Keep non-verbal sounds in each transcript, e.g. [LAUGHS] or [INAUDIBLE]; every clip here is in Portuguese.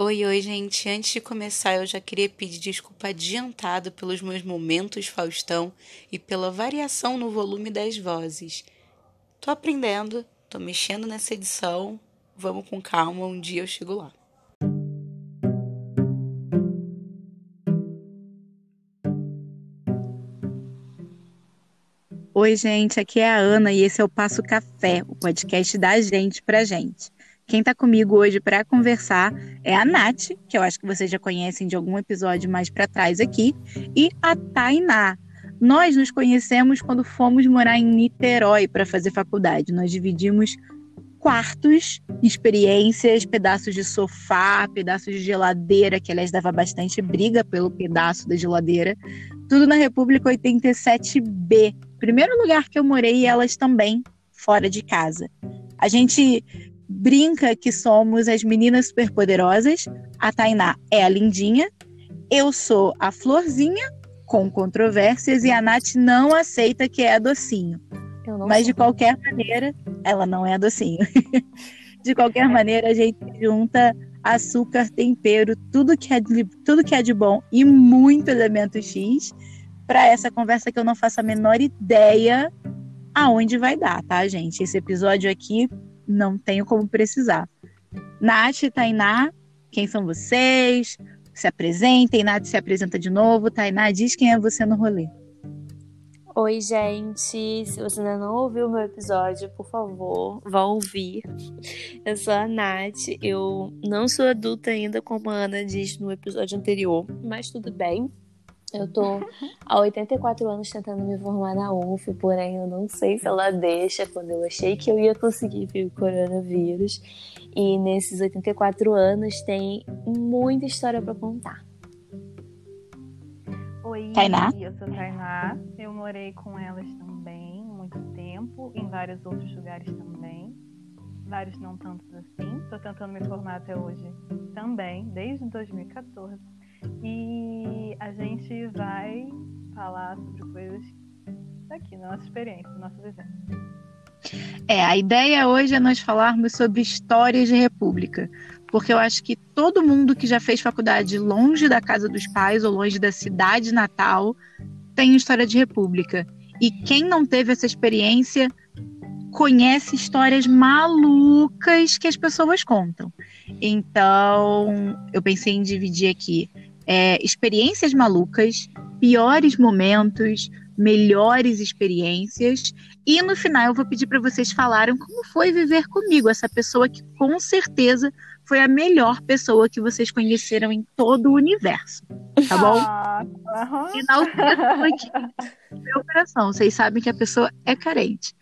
Oi, oi, gente. Antes de começar, eu já queria pedir desculpa adiantado pelos meus momentos Faustão e pela variação no volume das vozes. Tô aprendendo, tô mexendo nessa edição. Vamos com calma, um dia eu chego lá. Oi, gente, aqui é a Ana e esse é o Passo Café, o podcast da gente pra gente. Quem está comigo hoje para conversar é a Nath, que eu acho que vocês já conhecem de algum episódio mais para trás aqui, e a Tainá. Nós nos conhecemos quando fomos morar em Niterói para fazer faculdade. Nós dividimos quartos, experiências, pedaços de sofá, pedaços de geladeira, que aliás dava bastante briga pelo pedaço da geladeira. Tudo na República 87B. Primeiro lugar que eu morei e elas também fora de casa. A gente brinca que somos as meninas superpoderosas. A Tainá é a lindinha. Eu sou a florzinha, com controvérsias, e a Nath não aceita que é a docinho. Mas de qualquer maneira, ela não é a docinho. [LAUGHS] de qualquer é. maneira, a gente junta açúcar, tempero, tudo que é de, tudo que é de bom e muito elemento X para essa conversa que eu não faço a menor ideia aonde vai dar, tá, gente? Esse episódio aqui não tenho como precisar. Nath, Tainá, quem são vocês? Se apresentem, Nath se apresenta de novo. Tainá, diz quem é você no rolê. Oi, gente. Se você ainda não ouviu o meu episódio, por favor, vá ouvir. Eu sou a Nath. Eu não sou adulta ainda, como a Ana disse no episódio anterior, mas tudo bem. Eu tô há 84 anos tentando me formar na UF, porém eu não sei se ela deixa quando eu achei que eu ia conseguir ver o coronavírus. E nesses 84 anos tem muita história para contar. Oi, Tainá. eu sou Tainá. Eu morei com elas também muito tempo, em vários outros lugares também. Vários não tantos assim. Estou tentando me formar até hoje também, desde 2014 e a gente vai falar sobre coisas daqui, da nossa experiência, do nosso vivência. É, a ideia hoje é nós falarmos sobre histórias de república, porque eu acho que todo mundo que já fez faculdade longe da casa dos pais ou longe da cidade natal tem história de república. E quem não teve essa experiência conhece histórias malucas que as pessoas contam. Então, eu pensei em dividir aqui é, experiências malucas, piores momentos, melhores experiências. E no final eu vou pedir para vocês falarem como foi viver comigo, essa pessoa que com certeza foi a melhor pessoa que vocês conheceram em todo o universo. Tá bom? [LAUGHS] Ah, uhum. E na aqui, meu coração, vocês sabem que a pessoa é carente.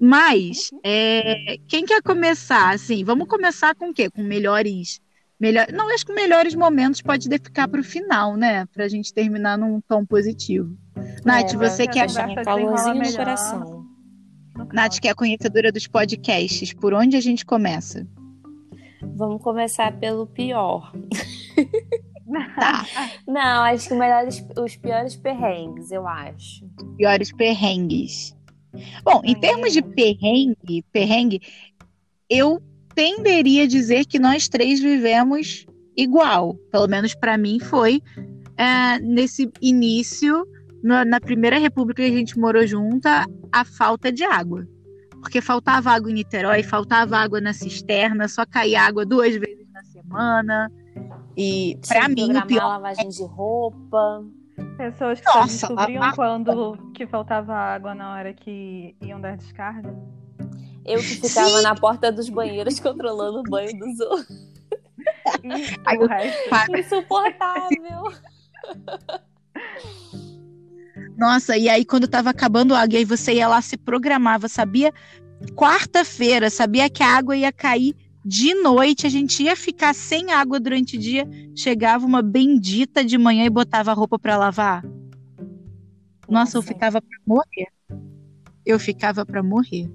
Mas, é, quem quer começar? Assim, vamos começar com o quê? Com melhores Melhor, não, acho que melhores momentos pode ficar para o final, né? Para a gente terminar num tom positivo. É, Nath, você que é a calorzinho no coração. Nath, que é a conhecedora dos podcasts, por onde a gente começa? Vamos começar pelo pior. [LAUGHS] tá. Não, acho que melhores, os piores perrengues, eu acho. Piores perrengues. Bom, em termos de perrengue, perrengue, eu tenderia a dizer que nós três vivemos igual. Pelo menos para mim foi é, nesse início, na, na, primeira república que a gente morou junta, a falta de água. Porque faltava água em Niterói, faltava água na cisterna, só caía água duas vezes na semana. E para mim o pior lavagem de roupa. Pessoas que Nossa, descobriam quando que faltava água na hora que iam dar descarga. Eu que ficava Sim. na porta dos banheiros [LAUGHS] controlando o banho dos outros. [LAUGHS] Insuportável. Nossa, e aí quando tava acabando a água, aí você ia lá, se programava, sabia? Quarta-feira, sabia que a água ia cair de noite, a gente ia ficar sem água durante o dia, chegava uma bendita de manhã e botava a roupa para lavar. Nossa, Nossa, eu ficava para morrer. Eu ficava para morrer.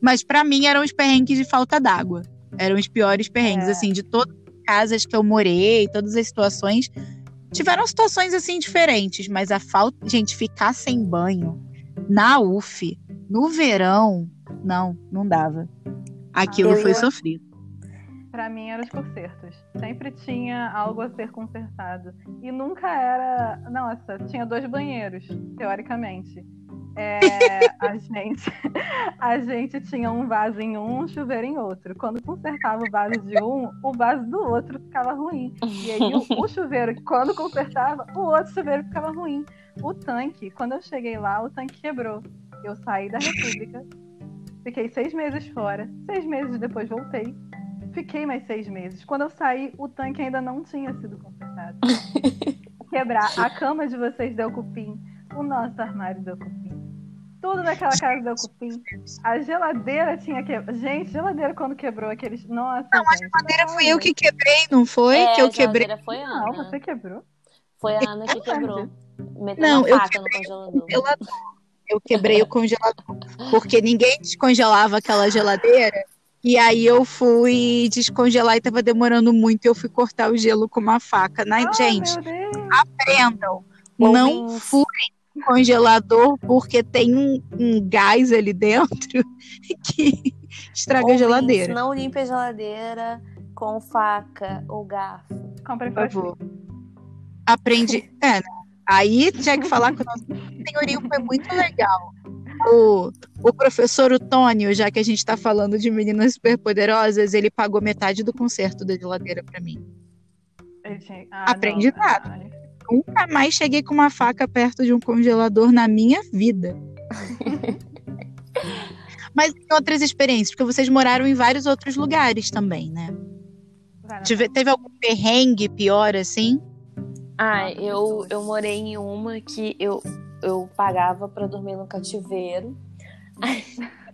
Mas para mim eram os perrengues de falta d'água. Eram os piores perrengues, é. assim, de todas as casas que eu morei, todas as situações. Tiveram situações assim diferentes, mas a falta, gente, ficar sem banho na UF, no verão, não, não dava. Aquilo foi sofrido. Pra mim eram os concertos. Sempre tinha algo a ser consertado. E nunca era. Nossa, tinha dois banheiros, teoricamente. É, a, gente, [LAUGHS] a gente tinha um vaso em um, um chuveiro em outro. Quando consertava o vaso de um, o vaso do outro ficava ruim. E aí o, o chuveiro, quando consertava, o outro chuveiro ficava ruim. O tanque, quando eu cheguei lá, o tanque quebrou. Eu saí da República, fiquei seis meses fora. Seis meses depois voltei. Fiquei mais seis meses. Quando eu saí, o tanque ainda não tinha sido consertado. [LAUGHS] Quebrar a cama de vocês deu cupim, o nosso armário deu cupim tudo naquela casa do Cupim. A geladeira tinha quebrado. Gente, geladeira quando quebrou aqueles. Nossa. Não, gente, a geladeira foi eu que quebrei, não foi? É, que eu a quebrei. geladeira foi a Não, Ana. você quebrou? Foi a Ana que quebrou. Meteu Não, eu faca no congelador. Eu quebrei o congelador. Porque ninguém descongelava aquela geladeira. E aí eu fui descongelar e tava demorando muito. E eu fui cortar o gelo com uma faca. Na... Ah, Gente, aprendam. Não Ouvintes. furem congelador porque tem um, um gás ali dentro [LAUGHS] que estraga a Ouvintes, geladeira. Não limpe a geladeira com faca ou garfo. Compre Por favor. Aprendi. É, né? Aí tinha que falar que o nosso senhorio foi muito legal. O, o professor Otônio, já que a gente tá falando de meninas superpoderosas, ele pagou metade do conserto da geladeira pra mim. Ah, Aprendi não. nada. Nunca mais cheguei com uma faca perto de um congelador na minha vida. [LAUGHS] Mas em outras experiências, porque vocês moraram em vários outros lugares também, né? Tive- teve algum perrengue pior assim? Ah, eu, eu morei em uma que eu, eu pagava pra dormir no cativeiro. [LAUGHS]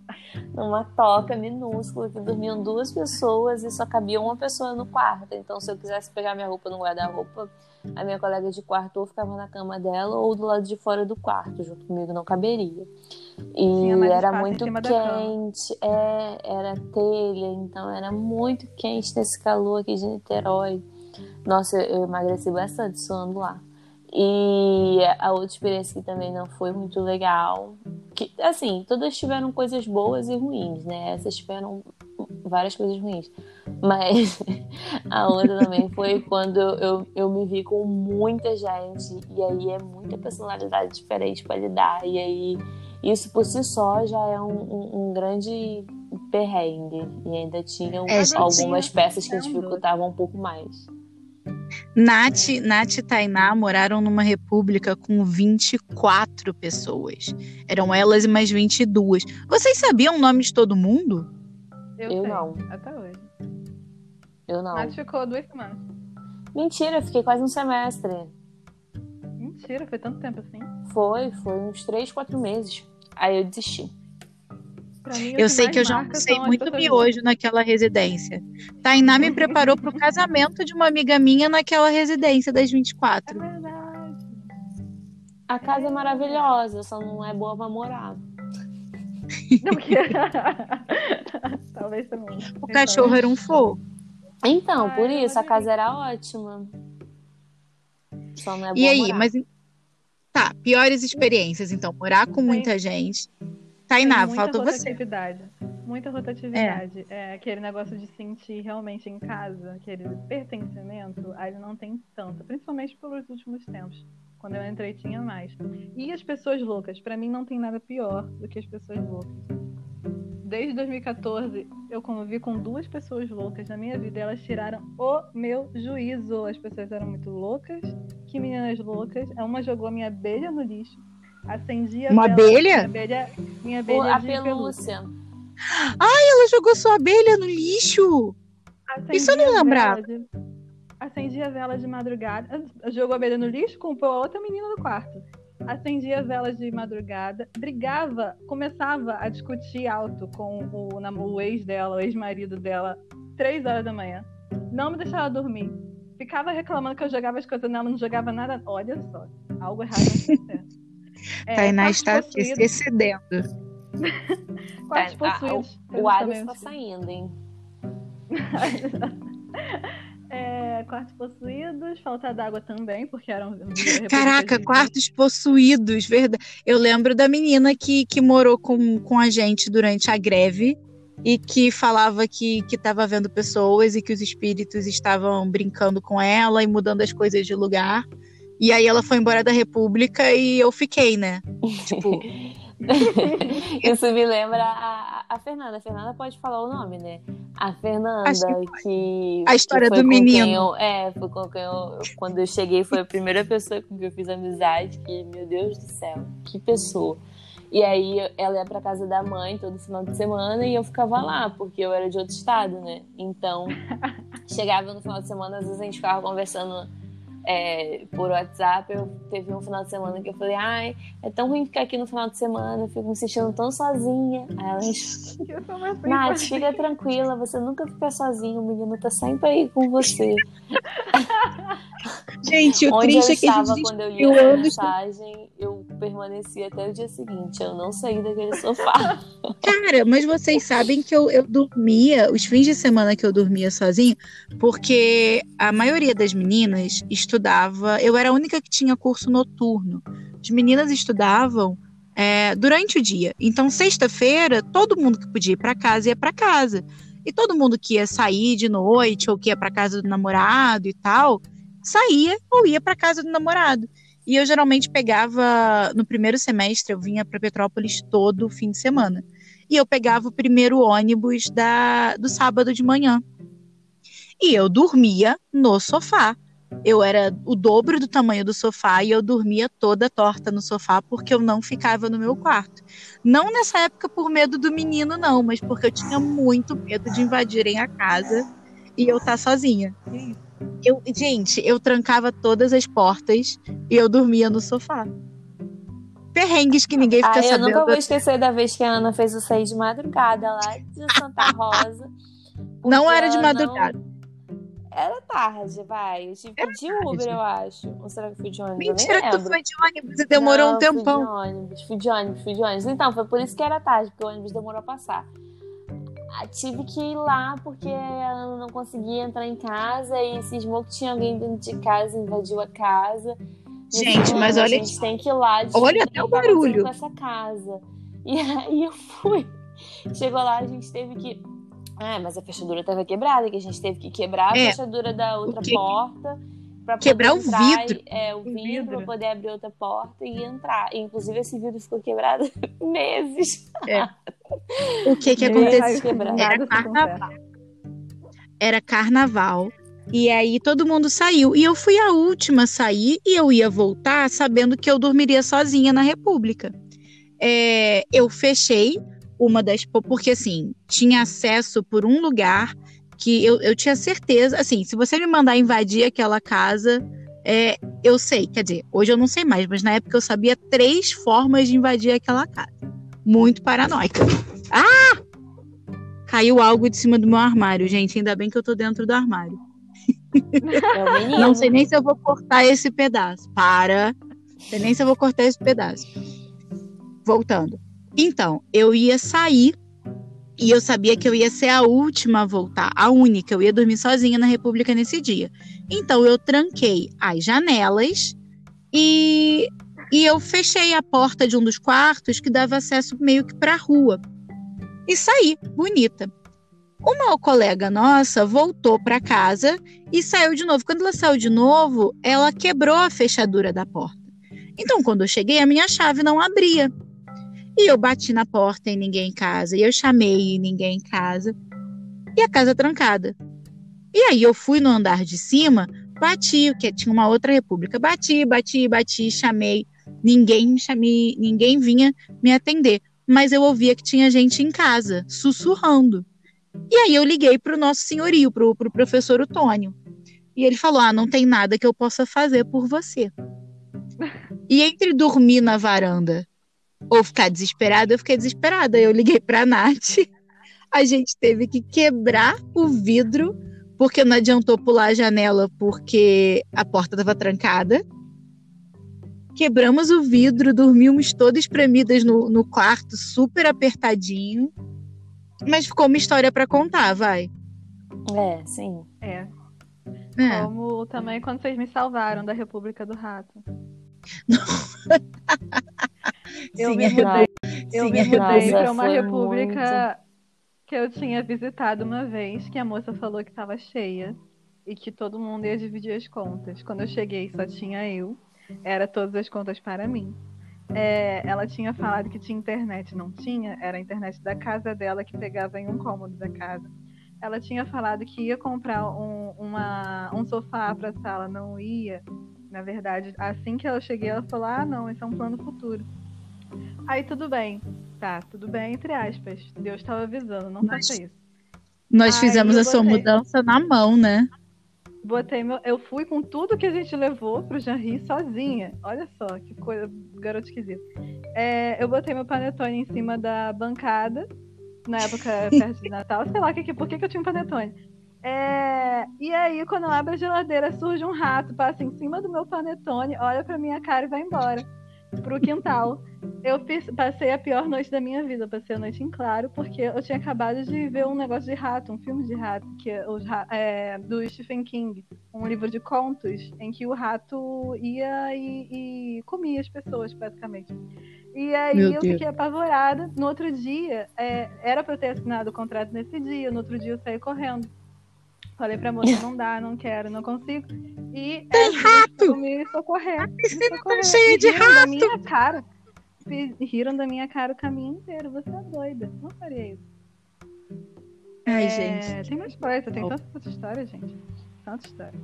Numa toca minúscula que dormiam duas pessoas e só cabia uma pessoa no quarto. Então, se eu quisesse pegar minha roupa no guarda-roupa, a minha colega de quarto ou ficava na cama dela ou do lado de fora do quarto, junto comigo não caberia. E era muito quente, é, era telha, então era muito quente nesse calor aqui de Niterói. Nossa, eu emagreci bastante suando lá. E a outra experiência que também não foi muito legal. Que, assim, todas tiveram coisas boas e ruins, né? Essas tiveram várias coisas ruins. Mas [LAUGHS] a outra também foi quando eu, eu me vi com muita gente. E aí é muita personalidade diferente para lidar. E aí isso por si só já é um, um- um grande perrengue. E ainda tinham É, algumas tinha peças que dificultavam um pouco mais. Nath, Nath e Tainá moraram numa república com 24 pessoas. Eram elas e mais 22. Vocês sabiam o nome de todo mundo? Eu, Eu não. Até hoje. Eu não. Nath ficou duas semanas. Mentira, eu fiquei quase um semestre. Mentira, foi tanto tempo assim. Foi, foi uns três, quatro meses. Aí eu desisti. Mim, o Eu sei que eu já almocei as muito miojo naquela residência. Tainá me preparou para o casamento de uma amiga minha naquela residência das É 24. verdade. A casa é maravilhosa, só não é boa pra morar. Não, porque... [LAUGHS] Talvez também. O cachorro era um fogo. Então, Ah, por eu isso, a casa era ótima. Só não é boa E aí, morar. mas tá, piores experiências, então, morar com muita gente. Tainá, muita falta você. rotatividade. Muita rotatividade. É. aquele negócio de sentir realmente em casa, aquele pertencimento, aí não tem tanto, principalmente pelos últimos tempos. Quando eu entrei tinha mais. E as pessoas loucas, pra mim não tem nada pior do que as pessoas loucas. Desde 2014 eu convivi com duas pessoas loucas na minha vida, elas tiraram o meu juízo. As pessoas eram muito loucas, que meninas loucas. Uma jogou a minha abelha no lixo. Acendia Uma vela- abelha? Minha abelha, minha O- abelha a de pelúcia. Ela jogou sua abelha no lixo. Isso eu não lembrava. vela de- Acendia vela de madrugada. Jogou a abelha no lixo, comprou a outra menina no quarto. Acendia velas de madrugada, brigava, começava a discutir alto com o, o ex dela, o ex-marido dela, três horas da manhã. Não me deixava dormir. Ficava reclamando que eu jogava as coisas nela, não jogava nada. Olha só, algo errado [LAUGHS] certo. É, Tainá está possuídos- se excedendo. [LAUGHS] quartos Tá, ah, possuídos. o Eles Ares também- tá saindo, hein? [LAUGHS] É, quartos possuídos, falta d'água também, porque eram. Caraca, quartos possuídos, verdade. Eu lembro da menina que, que morou com, com a gente durante a greve e que falava que estava vendo pessoas e que os espíritos estavam brincando com ela e mudando as coisas de lugar. E aí ela foi embora da República e eu fiquei, né? Tipo. [LAUGHS] Isso me lembra a, a Fernanda. A Fernanda pode falar o nome, né? A Fernanda, que, que, A história que do menino. Eu, é, foi com quem eu. Quando eu cheguei, foi a primeira pessoa com quem eu fiz amizade. Que, meu Deus do céu, que pessoa. E aí ela ia pra casa da mãe todo final de semana e eu ficava lá, porque eu era de outro estado, né? Então, [LAUGHS] chegava no final de semana, às vezes a gente ficava conversando é, por WhatsApp. Eu teve um final de semana que eu falei, ai, é tão ruim ficar aqui no final de semana, eu fico me sentindo tão sozinha. Aí ela [LAUGHS] Nath, fica tranquila, você nunca fica sozinha, o menino tá sempre aí com você. [LAUGHS] Gente, o Onde triste eu é que a gente quando eu li a mensagem, eu permaneci até o dia seguinte. Eu não saí daquele sofá. [LAUGHS] Cara, mas vocês sabem que eu, eu dormia, os fins de semana que eu dormia sozinha, porque a maioria das meninas estudava, eu era a única que tinha curso noturno. As meninas estudavam é, durante o dia. Então, sexta-feira, todo mundo que podia ir para casa ia para casa. E todo mundo que ia sair de noite ou que ia para casa do namorado e tal, saía ou ia para casa do namorado. E eu geralmente pegava, no primeiro semestre, eu vinha para Petrópolis todo fim de semana. E eu pegava o primeiro ônibus da, do sábado de manhã. E eu dormia no sofá. Eu era o dobro do tamanho do sofá e eu dormia toda torta no sofá porque eu não ficava no meu quarto. Não nessa época por medo do menino, não, mas porque eu tinha muito medo de invadirem a casa e eu estar sozinha. Eu, gente, eu trancava todas as portas e eu dormia no sofá. Perrengues que ninguém fica Ah, eu sabendo. nunca vou esquecer da vez que a Ana fez o sair de madrugada lá de Santa Rosa. Não era de ela não- madrugada. Era tarde, vai. Eu tive que de Uber, tarde. eu acho. Ou será que fui de ônibus? Mentira eu tu foi de ônibus e demorou Não, um tempão. Fui de ônibus, fui de ônibus, fui de ônibus. Então, foi por isso que era tarde, porque o ônibus demorou a passar. Ah, Tive que ir lá porque a Ana não conseguia entrar em casa e cismou que tinha alguém dentro de casa, invadiu a casa. Gente, mas "Ana, olha A gente tem que ir lá. Olha até o tá barulho. Com essa casa. E aí eu fui. Chegou lá, a gente teve que. Ah, mas a fechadura estava quebrada, que a gente teve que quebrar a É, fechadura da outra que- porta. Pra Quebrar poder o vidro. e- É, o O vidro, vidro. pra poder abrir outra porta e entrar. E, inclusive, esse vidro ficou quebrado [LAUGHS] meses. O que que aconteceu? quebrado. Era carnaval. Era carnaval. E aí todo mundo saiu. E eu fui a última a sair e eu ia voltar sabendo que eu dormiria sozinha na República. É, eu fechei uma das. Porque assim, tinha acesso por um lugar que eu, eu tinha certeza. Assim, se você me mandar invadir aquela casa, é, eu sei. Quer dizer, hoje eu não sei mais, mas na época eu sabia três formas de invadir aquela casa. Muito paranoica. Ah! Caiu algo de cima do meu armário, gente. Ainda bem que eu tô dentro do armário. É. Não sei nem se eu vou cortar esse pedaço. Para. Não sei nem se eu vou cortar esse pedaço. Voltando. Então, eu ia sair e eu sabia que eu ia ser a última a voltar, a única. Eu ia dormir sozinha na República nesse dia. Então, eu tranquei as janelas e, e eu fechei a porta de um dos quartos que dava acesso meio que para a rua. E saí, bonita. Uma colega nossa voltou para casa e saiu de novo. Quando ela saiu de novo, ela quebrou a fechadura da porta. Então, quando eu cheguei, a minha chave não abria. E eu bati na porta e ninguém em casa. E eu chamei e ninguém em casa. E a casa trancada. E aí eu fui no andar de cima, bati, que tinha uma outra república. Bati, bati, bati, chamei. Ninguém me chamei, ninguém vinha me atender. Mas eu ouvia que tinha gente em casa, sussurrando. E aí eu liguei para o nosso senhorio, para o pro professor Otônio. E ele falou: Ah, não tem nada que eu possa fazer por você. E entre dormir na varanda ou ficar desesperada, eu fiquei desesperada. Eu liguei para a Nath. A gente teve que quebrar o vidro, porque não adiantou pular a janela, porque a porta estava trancada. Quebramos o vidro, dormimos todas espremidas no, no quarto, super apertadinho. Mas ficou uma história para contar, vai. É, sim. É. É. Como também quando vocês me salvaram da República do Rato. [LAUGHS] Eu Sim, me é mudei, eu Sim, me é mudei Nossa, para uma república que eu tinha visitado uma vez, que a moça falou que estava cheia e que todo mundo ia dividir as contas. Quando eu cheguei, só tinha eu. Era todas as contas para mim. É, ela tinha falado que tinha internet, não tinha? Era a internet da casa dela que pegava em um cômodo da casa. Ela tinha falado que ia comprar um, uma, um sofá para a sala, não ia. Na verdade, assim que eu cheguei, ela falou: Ah, não, esse é um plano futuro. Aí tudo bem. Tá, tudo bem, entre aspas. Deus estava avisando, não nós, faça isso. Nós Aí fizemos a sua mudança na mão, né? Botei meu, eu fui com tudo que a gente levou pro Janri sozinha. Olha só que coisa, garoto esquisito. É, eu botei meu panetone em cima da bancada, na época perto de Natal. Sei lá que, que, por que, que eu tinha um panetone. É, e aí, quando eu abro a geladeira, surge um rato, passa em cima do meu panetone, olha pra minha cara e vai embora pro quintal. Eu passei a pior noite da minha vida, passei a noite em claro, porque eu tinha acabado de ver um negócio de rato, um filme de rato, que é, é do Stephen King, um livro de contos, em que o rato ia e, e comia as pessoas, basicamente. E aí Meu eu Deus. fiquei apavorada. No outro dia, é, era pra eu ter assinado o contrato nesse dia, no outro dia eu saí correndo. Falei pra moça, não dá, não quero, não consigo. E Tem rato! Me socorrer. A piscina tá cheia de rato! Da minha cara. Riram da minha cara o caminho inteiro. Você é doida. Não faria isso. Ai, é... gente. Tem mais coisa, tem oh. tanta história, gente. Tanta história.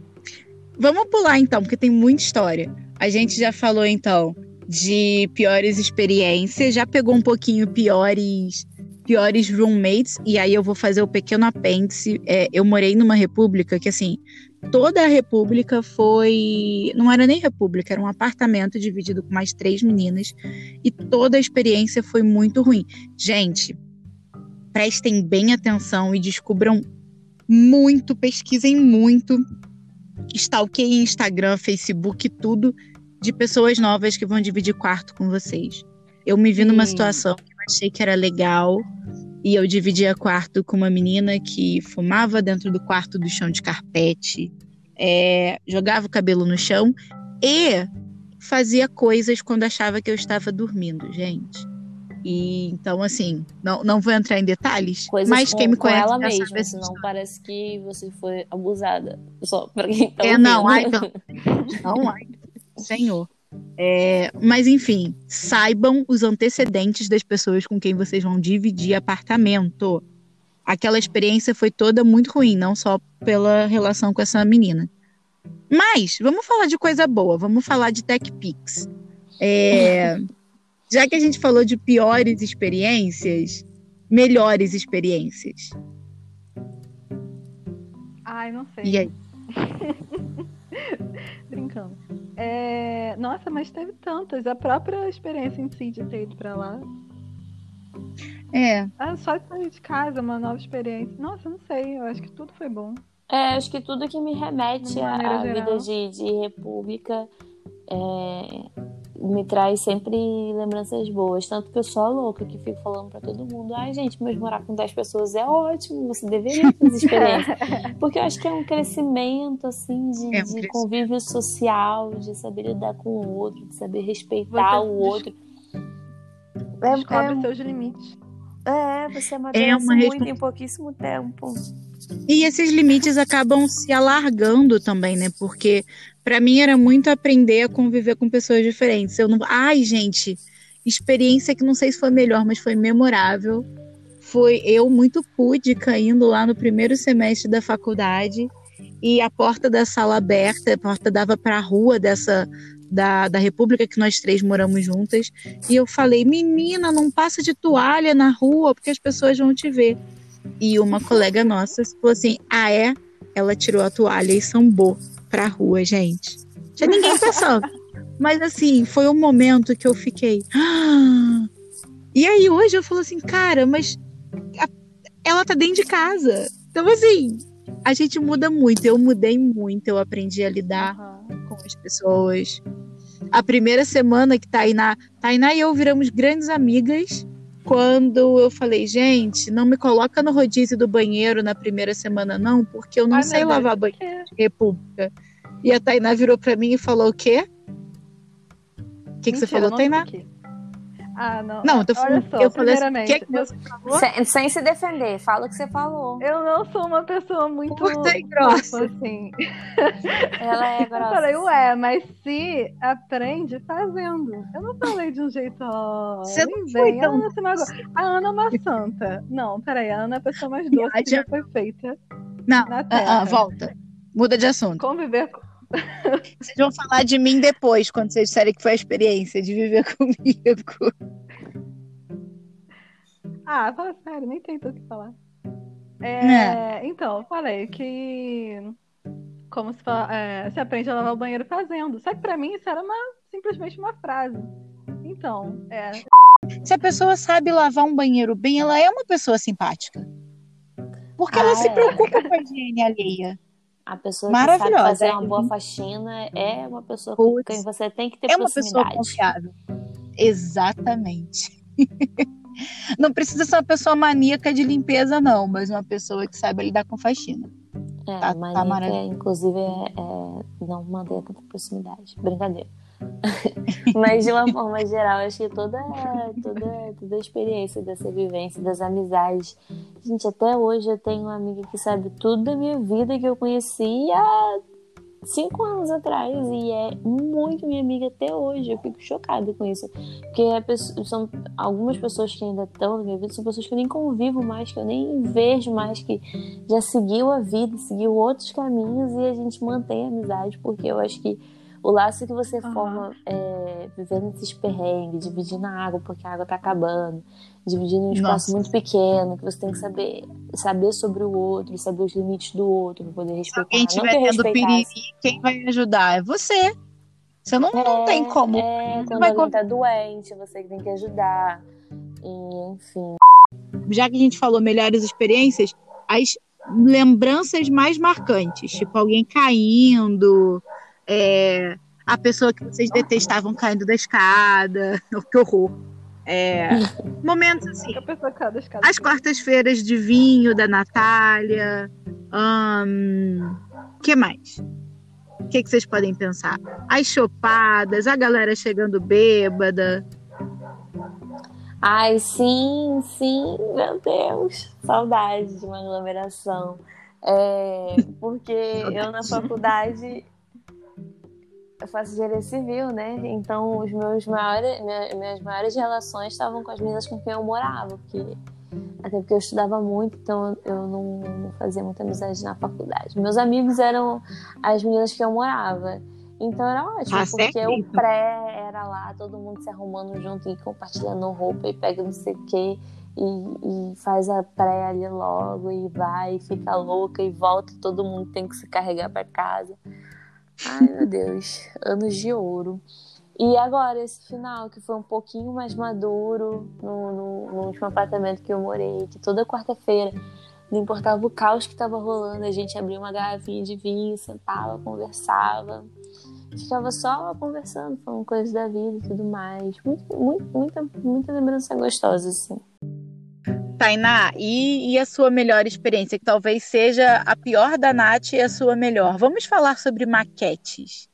Vamos pular então, porque tem muita história. A gente já falou então de piores experiências, já pegou um pouquinho piores piores roommates, e aí eu vou fazer o pequeno apêndice. É, eu morei numa república que, assim, toda a república foi. Não era nem república, era um apartamento dividido com mais três meninas, e toda a experiência foi muito ruim. Gente, prestem bem atenção e descubram muito, pesquisem muito, stalkeiem Instagram, Facebook, tudo de pessoas novas que vão dividir quarto com vocês. Eu me vi numa situação que achei que era legal e eu dividia quarto com uma menina que fumava dentro do quarto do chão de carpete, é, jogava o cabelo no chão e fazia coisas quando achava que eu estava dormindo, gente. E então, assim, não, não vou entrar em detalhes, Coisas mas com, quem me conhece. Com ela mesma, senão parece que você foi abusada. Só pra quem tá É, ouvindo. não, ai, não. [LAUGHS] não, ai, senhor. É, mas enfim, saibam os antecedentes das pessoas com quem vocês vão dividir apartamento. Aquela experiência foi toda muito ruim, não só pela relação com essa menina. Mas vamos falar de coisa boa, vamos falar de TechPix. É, [LAUGHS] já que a gente falou de piores experiências, melhores experiências. Ai, não sei. E aí? [LAUGHS] [LAUGHS] Brincando. É... Nossa, mas teve tantas. A própria experiência em si de ter ido pra lá. É. Ah, só sair de casa, uma nova experiência. Nossa, não sei. Eu acho que tudo foi bom. É, acho que tudo que me remete à vida de, de república é, me traz sempre lembranças boas. Tanto que eu sou a louca que fico falando para todo mundo: ai, gente, mas morar com 10 pessoas é ótimo, você deveria ter essa experiência. [LAUGHS] Porque eu acho que é um crescimento, assim, de, é um de convívio social, de saber lidar com o outro, de saber respeitar você o outro. É, descobre é, seus limites. É, você amadurece é uma muito em pouquíssimo tempo. E esses limites acabam se alargando também, né? Porque para mim era muito aprender a conviver com pessoas diferentes. Eu não, ai, gente, experiência que não sei se foi melhor, mas foi memorável. Foi eu muito pudica indo lá no primeiro semestre da faculdade e a porta da sala aberta, a porta dava para a rua dessa da, da República que nós três moramos juntas. E eu falei, menina, não passa de toalha na rua porque as pessoas vão te ver. E uma colega nossa falou assim: ah, é? Ela tirou a toalha e sambou pra rua, gente. Tinha ninguém passando. Mas assim, foi um momento que eu fiquei. Ah! E aí hoje eu falo assim, cara, mas a... ela tá dentro de casa. Então, assim, a gente muda muito. Eu mudei muito, eu aprendi a lidar uhum. com as pessoas. A primeira semana que Tainá, Tainá e eu viramos grandes amigas quando eu falei, gente, não me coloca no rodízio do banheiro na primeira semana, não, porque eu não Ai, sei lavar banheiro república. E a Tainá virou para mim e falou o quê? O que, que você falou, Tainá? Ah, não. Não, eu tô Olha falando- só, eu falei assim, primeiramente, que que eu- você falou? Sem, sem se defender, fala o que você falou. eu, não sou uma pessoa muito Curta e grossa. assim. [LAUGHS] Ela é Eu grossa. falei, ué, mas se aprende fazendo. Eu não falei de um jeito, ó. Você não foi tão a Ana se. A Ana é uma santa. Não, peraí, a Ana é a pessoa mais doce que já foi feita Não, na ah, Terra. ah, volta. Muda de assunto. Conviver com. [LAUGHS] Vocês vão falar de mim depois, quando vocês disserem que foi a experiência de viver [LAUGHS] comigo. Ah, fala sério, nem tem tanto o que falar. É, Então, eu falei que. Como se, fala, é, se aprende a lavar o banheiro fazendo. Só que pra mim isso era uma, simplesmente uma frase. Então, é, Se a pessoa sabe lavar um banheiro bem, ela é uma pessoa simpática. Porque ela Ah, se é. preocupa com a higiene alheia. A pessoa que sabe Maravilhosa, fazer é. uma boa faxina é uma pessoa com Putz. quem você tem que ter É uma pessoa proximidade. confiável. Exatamente. [LAUGHS] Não precisa ser uma pessoa maníaca de limpeza, não, mas uma pessoa que sabe lidar com faxina. É, Tá- tá maníaca, maravilhoso. inclusive, é, é não manter tanta proximidade. Brincadeira. [LAUGHS] Mas de uma forma geral, acho que toda, toda, toda a experiência dessa vivência, das amizades. Gente, até hoje eu tenho uma amiga que sabe tudo da minha vida que eu conheci há cinco anos atrás e é muito minha amiga até hoje. Eu fico chocada com isso. Porque a pessoa- são algumas pessoas que ainda estão na minha vida, são pessoas que eu nem convivo mais, que eu nem vejo mais, que já seguiu a vida, seguiu outros caminhos e a gente mantém a amizade, porque eu acho que o laço que você Aham. forma é, vivendo esses perrengues, dividindo a água porque a água tá acabando, dividindo um espaço Nossa. muito pequeno, que você tem que saber saber sobre o outro, saber os limites do outro, poder Se respeitar. alguém Não estiver tendo piriri, quem vai ajudar? É você. Você não, não tem como. É, quando vai alguém tá doente, você que tem que ajudar. E, enfim. Já que a gente falou melhores experiências, as lembranças mais marcantes, tipo alguém caindo, é, a pessoa que vocês detestavam caindo da escada, [LAUGHS] que horror. É, momentos assim. As quartas-feiras de vinho da Natália. O que mais? O que, que vocês podem pensar? As chopadas, a galera chegando bêbada. Ai, sim, sim, meu Deus. Saudade de uma aglomeração. É, porque eu na faculdade eu faço engenharia civil, né? Então os meus maiores, minha- minhas maiores relações estavam com as meninas com quem eu morava, porque até porque eu estudava muito, então eu não, não fazia muita amizade na faculdade. Meus amigos eram as meninas que eu morava. Então era ótimo, Ah, porque o pré era lá, todo mundo se arrumando junto e compartilhando roupa e pega não sei o quê. E, e faz a pré ali logo e vai, e fica louca e volta, todo mundo tem que se carregar para casa. Ai, meu Deus, anos de ouro. E agora, esse final, que foi um pouquinho mais maduro, no, no, no último apartamento que eu morei, que toda quarta-feira, não importava o caos que tava rolando, a gente abria uma garrafinha de vinho, sentava, conversava, ficava só conversando, falando coisas da vida e tudo mais. Muito, muito, muita, muita lembrança gostosa, assim. Tainá, e, e a sua melhor experiência, que talvez seja a pior da Nath e a sua melhor? Vamos falar sobre maquetes.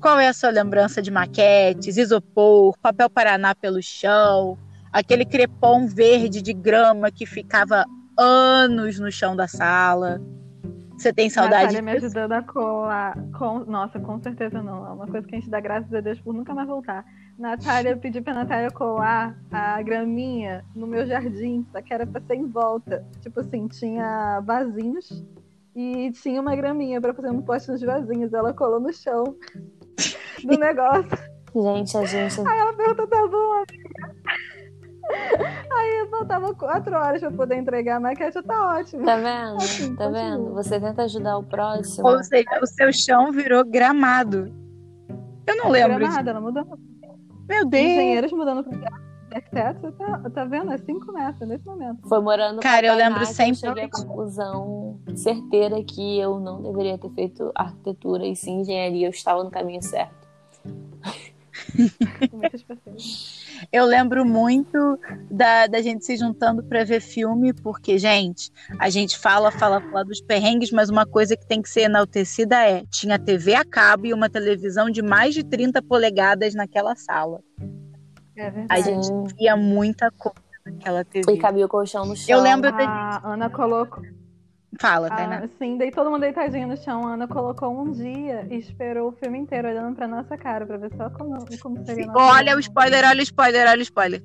Qual é a sua lembrança de maquetes, isopor, papel paraná pelo chão, aquele crepom verde de grama que ficava anos no chão da sala? Você tem saudade Natália me ajudando a colar. Com... Nossa, com certeza não. É uma coisa que a gente dá graças a Deus por nunca mais voltar. Natália, eu pedi pra Natália colar a graminha no meu jardim, só que era pra ser em volta. Tipo assim, tinha vasinhos e tinha uma graminha pra fazer um poste nos vasinhos. Ela colou no chão do [LAUGHS] negócio. Gente, a gente. Aí ela perguntou, tá bom, amiga? Aí faltava quatro horas pra poder entregar a maquete, tá ótimo. Tá vendo? Assim, Tá continua. vendo? Você tenta ajudar o próximo. Ou seja, o seu chão virou gramado. Eu não lembro disso. Gramada, ela mudou. Meu Deus! Engenheiros mudando pra arquitetos, você tá, tá vendo? É cinco metros nesse momento. Foi morando Cara, eu lembro que sempre- Eu cheguei à conclusão certeira que eu não deveria ter feito arquitetura e sim engenharia. Eu estava no caminho certo. Com muitas pessoas. Eu lembro muito da, da gente se juntando para ver filme, porque, gente, a gente fala, fala, fala dos perrengues, mas uma coisa que tem que ser enaltecida é: tinha TV a cabo e uma televisão de mais de 30 polegadas naquela sala. É A verdade. gente Sim. via muita coisa naquela TV. E cabia o colchão no chão. Eu lembro da. A Ana colocou. Fala, Tainá. Ah, sim, daí todo mundo deitadinho no chão. A Ana colocou um dia e esperou o filme inteiro olhando pra nossa cara pra ver só como, como seria Olha o reação. spoiler, olha o spoiler, olha o spoiler.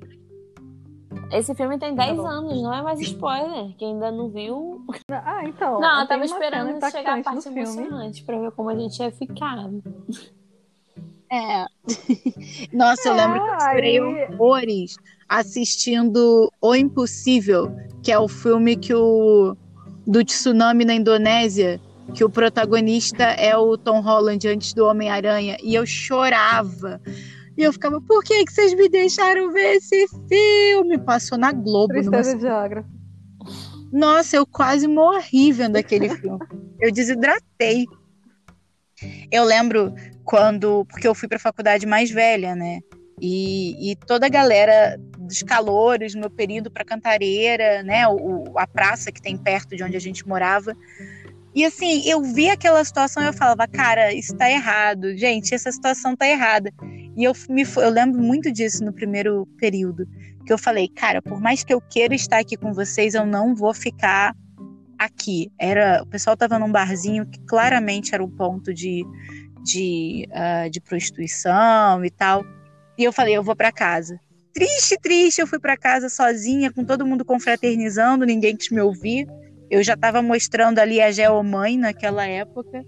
Esse filme tem 10 bom. anos, não é mais spoiler. Quem ainda não viu. Ah, então. Não, eu tava esperando chegar a parte emocionante pra ver como a gente ia ficar. É. [LAUGHS] Nossa, eu lembro que eu É, chorei aí- horrores assistindo O Impossível, que é o filme que o do tsunami na Indonésia, que o protagonista é o Tom Holland antes do Homem-Aranha, e eu chorava. E eu ficava, por que, que vocês me deixaram ver esse filme? Passou na Globo. numa Tristeza de geógrafo. nossa, eu quase morri vendo aquele [LAUGHS] filme. Eu desidratei. Eu lembro quando. Porque eu fui pra faculdade mais velha, né? E, e toda a galera dos calores, no meu período para Cantareira, né? O, a praça que tem perto de onde a gente morava. E assim, eu vi aquela situação e eu falava, cara, isso tá errado. Gente, essa situação tá errada. E eu, me, eu lembro muito disso no primeiro período. Que eu falei, cara, por mais que eu queira estar aqui com vocês, eu não vou ficar aqui. Era, o pessoal tava num barzinho que claramente era um ponto de, de, ah, de prostituição e tal. E eu falei, eu vou para casa. Triste, triste, eu fui para casa sozinha, com todo mundo confraternizando, ninguém quis me ouvir. Eu já estava mostrando ali a Geomãe naquela época.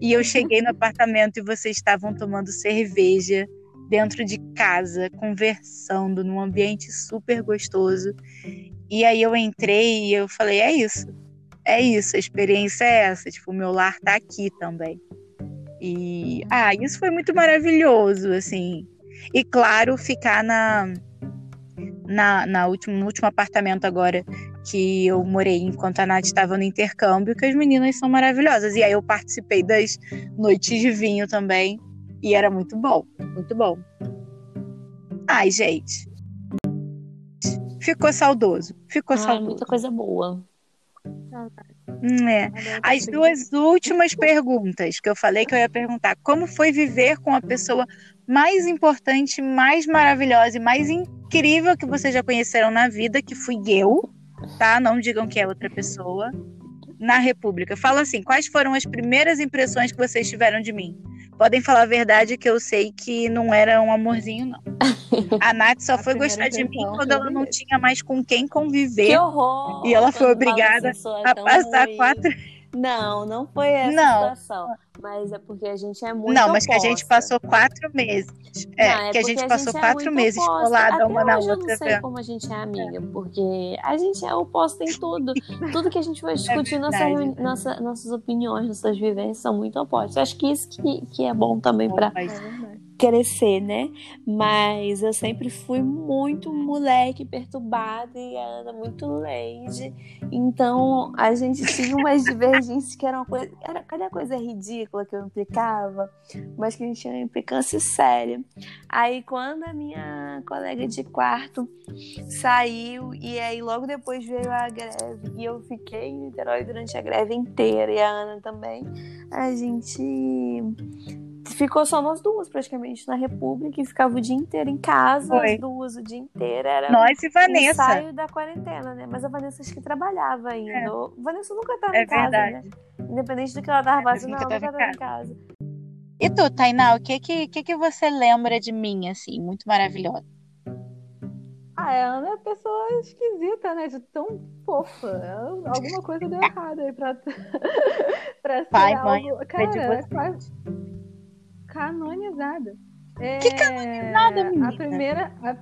E eu cheguei no apartamento e vocês estavam tomando cerveja dentro de casa, conversando num ambiente super gostoso. E aí eu entrei e eu falei, é isso. É isso, a experiência é essa, tipo, o meu lar tá aqui também. E ah, isso foi muito maravilhoso, assim. E claro, ficar na na, na último, no último apartamento agora que eu morei enquanto a Nath estava no intercâmbio, que as meninas são maravilhosas. E aí eu participei das noites de vinho também. E era muito bom, muito bom. Ai, gente. Ficou saudoso. Ficou Ah, saudoso. muita coisa boa. É. As duas últimas perguntas que eu falei que eu ia perguntar. Como foi viver com a pessoa mais importante, mais maravilhosa e mais incrível que vocês já conheceram na vida, que fui eu, tá? Não digam que é outra pessoa. Na República. Fala assim, quais foram as primeiras impressões que vocês tiveram de mim? Podem falar a verdade que eu sei que não era um amorzinho, não. [LAUGHS] A Nath só A foi gostar de mim quando ela não tinha mais com quem conviver Que horror! E ela foi obrigada assim, "Sou a tão passar ruim". quatro Não, não foi essa Não. situação. Mas é porque a gente é muito Não, mas que a gente oposta. passou quatro meses. É, Não, que a gente passou é quatro muito meses oposta. colada Até uma na hoje Eu outra. não sei vendo. como a gente é amiga, porque a gente é oposta em tudo. tudo que a gente vai discutir, nossa, É verdade. reuni- nossa- nossas opiniões, nossas vivências são muito opostas. Acho que isso que, que é bom também pra Mas- É crescer, né? Mas eu sempre fui muito moleque perturbada e a Ana muito lady. Então a gente tinha umas divergências que eram uma coisa. Era cada coisa ridícula que eu implicava, mas que a gente tinha uma implicância séria. Aí quando a minha colega de quarto saiu, e aí logo depois veio a greve, e eu fiquei em Niterói durante a greve inteira, e a Ana também, a gente ficou só nós duas praticamente na República e ficava o dia inteiro em casa, Foi. as duas o dia inteiro. Era Nós e o Vanessa. ensaio da quarentena, né? Mas a Vanessa acho que trabalhava ainda. O- Vanessa nunca tava É em casa, verdade. né? Independente do que ela tava fazendo, nunca ela nunca tava em casa. E tu, Tainá, o que que, que que você lembra de mim, assim, muito maravilhosa? Ah, a Ana é pessoa esquisita, né? De tão fofa. Ela- Alguma coisa deu errado aí pra, [LAUGHS] pra ser Pai, algo... mãe, Cara, de é canonizada. Que canonizada, menina? A primeira... a-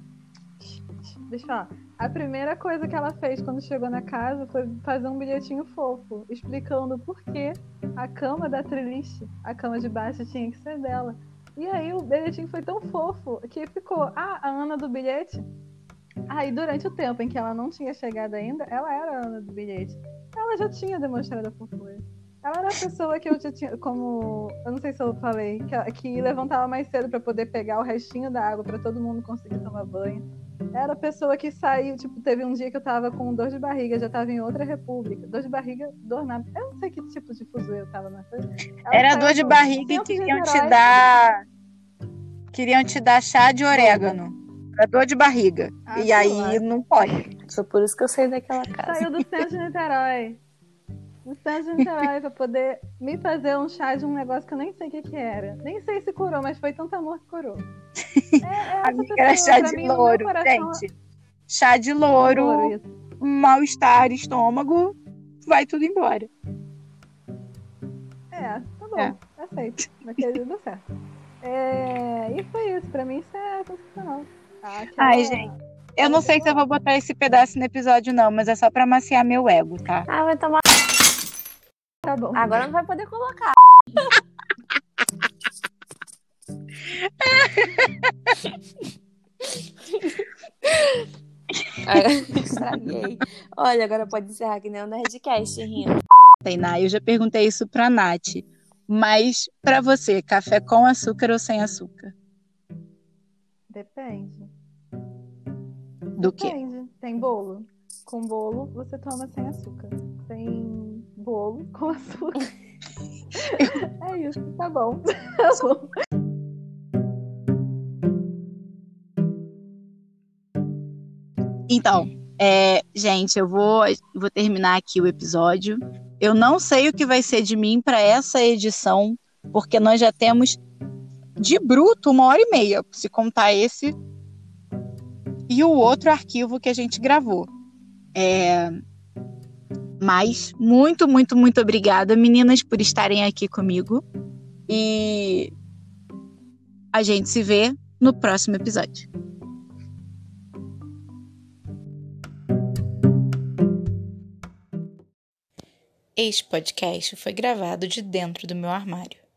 Deixa eu falar. A primeira coisa que ela fez quando chegou na casa foi fazer um bilhetinho fofo, explicando por que a cama da triliche, a cama de baixo, tinha que ser dela. E aí o bilhetinho foi tão fofo que ficou, ah, a Ana do bilhete. Aí durante o tempo em que ela não tinha chegado ainda, ela era a Ana do bilhete. Ela já tinha demonstrado a fofura. Ela era a pessoa que eu já tinha, como, eu não sei se eu falei, que, que levantava mais cedo pra poder pegar o restinho da água pra todo mundo conseguir tomar banho. Era a pessoa que saiu, tipo, teve um dia que eu tava com dor de barriga, já tava em outra república. Dor de barriga, dor na. Eu não sei que tipo de fuso eu tava na coisa. Era dor de barriga e queriam te dar. Queriam te dar chá de orégano. pra dor de barriga. Ah, e aí claro. não pode. Foi por isso que eu saí daquela casa. Saiu do centro de Niterói. De Niterói pra poder me fazer um chá de um negócio que eu nem sei o que, que era. Nem sei se curou, mas foi tanto amor que curou. [LAUGHS] É, é essa Amiga, pessoa, era chá de mim, louro, coração, gente. Chá de louro, louro, mal-estar, estômago, vai tudo embora. É, tá bom. É. Aceito. Daquele deu certo. É, e foi isso. Pra mim isso é sensacional. Ah, que Ai, ela- gente. Eu não sei se eu vou botar esse pedaço no episódio, não, mas é só pra maciar meu ego, tá? Ah, vai tomar. Tá bom. Agora não vai poder colocar. Estraguei. Olha, agora pode encerrar que nem o Nerdcast rindo. Tainá, eu já perguntei isso pra Nath. Mas pra você, café com açúcar ou sem açúcar? Depende. Do quê? Depende. Tem bolo. Com bolo, você toma sem açúcar. Sem bolo, com açúcar. [LAUGHS] é isso, tá bom. [LAUGHS] Tá bom. Então, é, gente, eu vou, vou terminar aqui o episódio. Eu não sei o que vai ser de mim para essa edição, porque nós já temos de bruto uma hora e meia, se contar esse e o outro arquivo que a gente gravou. É, Mas muito, muito, muito obrigada, meninas, por estarem aqui comigo. E a gente se vê no próximo episódio. Este podcast foi gravado de dentro do meu armário.